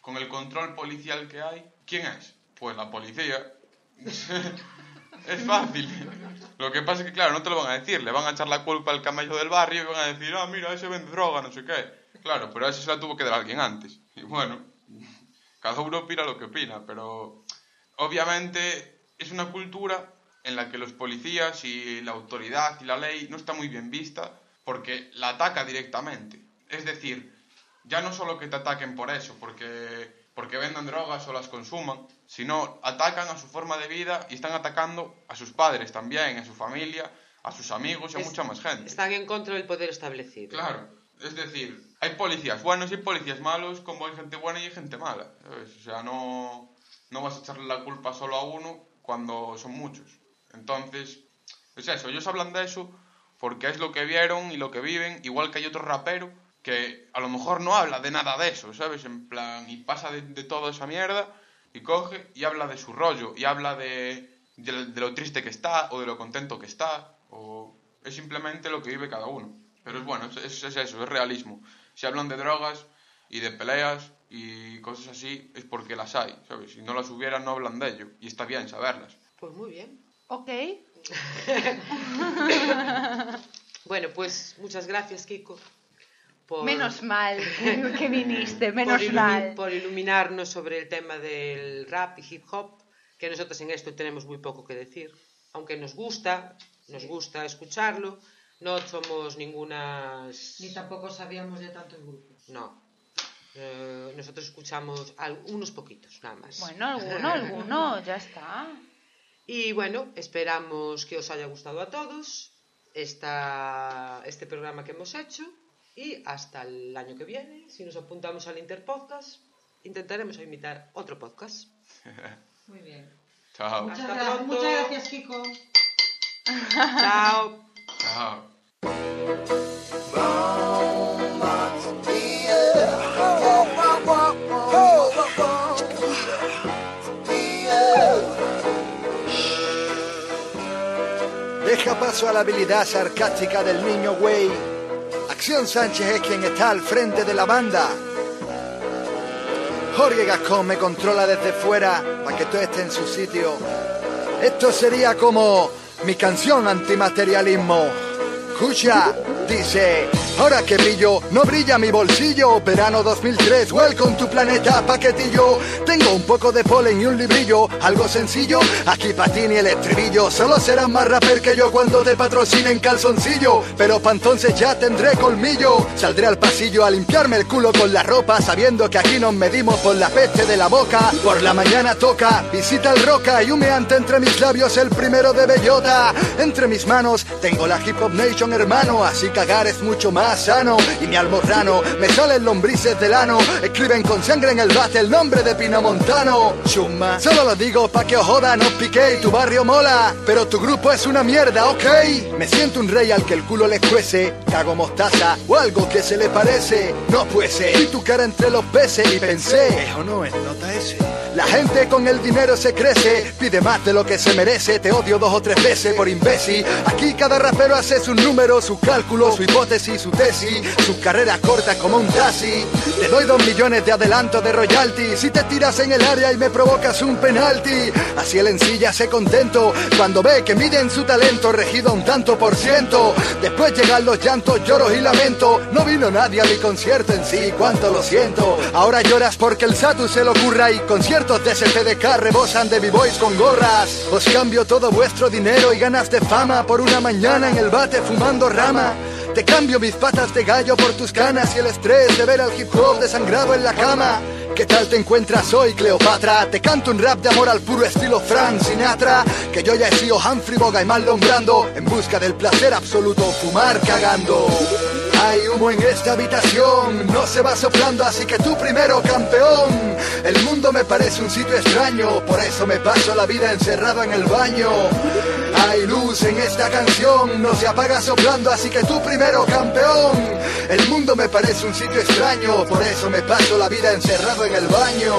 con el control policial que hay, ¿quién es? Pues la policía. es fácil. Lo que pasa es que, claro, no te lo van a decir. Le van a echar la culpa al camello del barrio y van a decir, ah, mira, ese vende droga, no sé qué. Claro, pero a ese se la tuvo que dar alguien antes. Y bueno, cada uno opina lo que opina, pero obviamente es una cultura en la que los policías y la autoridad y la ley no está muy bien vista porque la ataca directamente. Es decir, ya no solo que te ataquen por eso, porque, porque vendan drogas o las consuman, sino atacan a su forma de vida y están atacando a sus padres también, a su familia, a sus amigos y a Es- mucha más gente. Están en contra del poder establecido. Claro, es decir, hay policías buenos y policías malos, como hay gente buena y hay gente mala. ¿sabes? O sea, no, no vas a echarle la culpa solo a uno cuando son muchos. Entonces, es eso, ellos hablan de eso porque es lo que vieron y lo que viven, igual que hay otro rapero que a lo mejor no habla de nada de eso, ¿sabes? En plan, y pasa de, de toda esa mierda y coge y habla de su rollo y habla de, de, de lo triste que está o de lo contento que está o es simplemente lo que vive cada uno. Pero es bueno, es, es- es eso, es realismo. Si hablan de drogas y de peleas y cosas así, es porque las hay, ¿sabes? Si no las hubieran, no hablan de ello. Y está bien saberlas. Pues muy bien. Ok. Bueno, pues muchas gracias, Kiko. Por, Menos mal que, viniste, por, menos ilumi- mal. por iluminarnos sobre el tema del rap y hip hop, que nosotros en esto tenemos muy poco que decir. Aunque nos gusta, nos gusta escucharlo, no somos ninguna... Ni tampoco sabíamos de tantos grupos. No. Eh, nosotros escuchamos unos poquitos, nada más. Bueno, alguno, alguno, ya está. Y bueno, esperamos que os haya gustado a todos esta, este programa que hemos hecho. Y hasta el año que viene, si nos apuntamos al Interpodcast, intentaremos imitar otro podcast. Muy bien. Chao. Muchas, Hasta gra- pronto. muchas gracias, Kiko. Chao. Chao. Deja paso a la habilidad sarcástica del niño güey. Acción Sánchez es quien está al frente de la banda. Jorge Gascón me controla desde fuera para que todo esté en su sitio. Esto sería como mi canción antimaterialismo. Escucha, dice, ahora que brillo, no brilla mi bolsillo. Verano 2003, welcome tu planeta paquetillo. Tengo un poco de polen y un librillo, algo sencillo. Aquí para ti ni el estribillo, solo serás más rapper que yo cuando te patrocinen calzoncillo. Pero pa' entonces ya tendré colmillo. Saldré al pasillo a limpiarme el culo con la ropa, sabiendo que aquí nos medimos por la peste de la boca. Por la mañana toca, visita el roca y humeante entre mis labios el primero de bellota. Entre mis manos tengo la hip hop nation hermano, así cagar es mucho más sano. Y mi almorrano me salen lombrices del ano, escriben con sangre en el bate el nombre de Pinamontano. Chuma, solo lo digo pa' que os joda, no piqué, tu barrio mola, pero tu grupo es una mierda, ok. Me siento un rey al que el culo le cuece, cago mostaza o algo que se le parece. No puede y tu cara entre los peces y pensé, ¿o no es nota ese? La gente con el dinero se crece, pide más de lo que se merece, te odio dos o tres veces por imbécil. Aquí cada rapero hace su número, su cálculo, su hipótesis, su tesis, su carrera corta como un taxi. Te doy dos millones de adelanto de royalty si te tiras en el área y me provocas un penalti. Así el encilla se contento cuando ve que miden su talento regido un tanto por ciento. Después llegan los llantos, lloros y lamento. No vino nadie a mi concierto en sí, cuánto lo siento. Ahora lloras porque el Satu se lo ocurra y conciertos de SPDK rebosan de b-boys con gorras. Os cambio todo vuestro dinero y ganas de fama por una mañana en el bate fumando rama. Te cambio mis patas de gallo por tus canas y el estrés de ver al hip hop desangrado en la cama. ¿Qué tal te encuentras hoy, Cleopatra? Te canto un rap de amor al puro estilo Frank Sinatra. Que yo ya he sido Humphrey Bogart y mal nombrando. En busca del placer absoluto, fumar cagando. Hay humo en esta habitación, no se va soplando, así que tú primero, campeón. El mundo me parece un sitio extraño, por eso me paso la vida encerrado en el baño. Hay luz en esta canción, no se apaga soplando, así que tú primero, campeón. El mundo me parece un sitio extraño, por eso me paso la vida encerrado en el baño.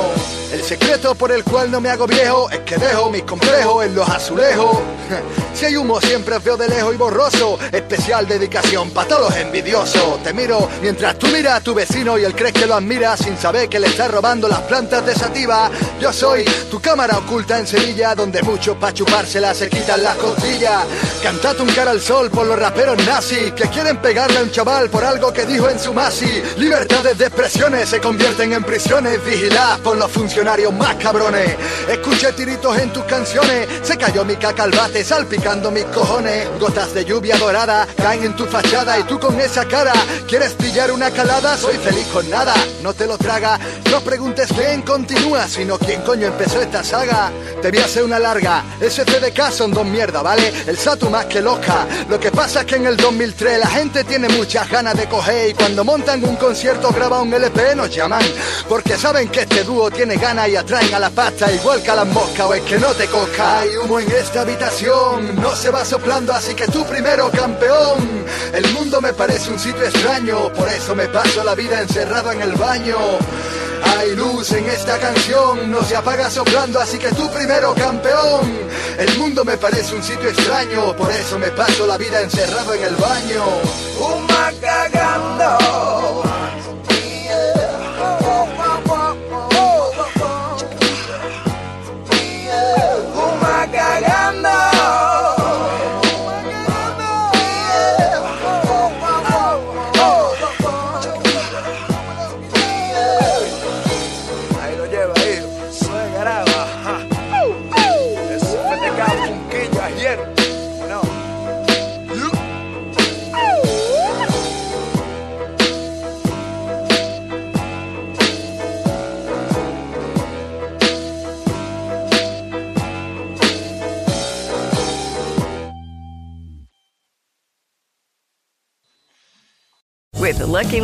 El secreto por el cual no me hago viejo es que dejo mis complejos en los azulejos. Si hay humo siempre veo de lejos y borroso, especial dedicación para todos los envidiosos. Te miro mientras tú miras a tu vecino y él cree que lo admira sin saber que le está robando las plantas de sativa. Yo soy tu cámara oculta en Sevilla, donde muchos pa' chupársela se quitan las costillas. Cantate un cara al sol por los raperos nazis que quieren pegarle a un chaval por algo que dijo en su masi. Libertades de expresiones se convierten en prisiones, vigiladas por los funcionarios más cabrones. Escuché tiritos en tus canciones, se cayó mi caca al bate, salpicando mis cojones. Gotas de lluvia dorada caen en tu fachada y tú con esa cara quieres pillar una calada. Soy feliz con nada, no te lo traga. No preguntes quién continúa, sino quién coño empezó esta saga. Te voy a hacer una larga, ese CDK son dos mierda, ¿vale? El Satu más que loca. Lo que pasa es que en el 2003 la gente tiene muchas ganas de coger y cuando montan un concierto graba un LP nos llaman. Porque saben que este dúo tiene ganas y atraen a la pasta igual que a las moscas o es que no te coja. Hay humo en esta habitación, no se va soplando, así que tú primero, campeón. El mundo me parece un sitio extraño, por eso me paso la vida encerrado en el baño. Hay luz en esta canción, no se apaga soplando, así que tú primero, campeón. El mundo me parece un sitio extraño, por eso me paso la vida encerrado en el baño. Cagando.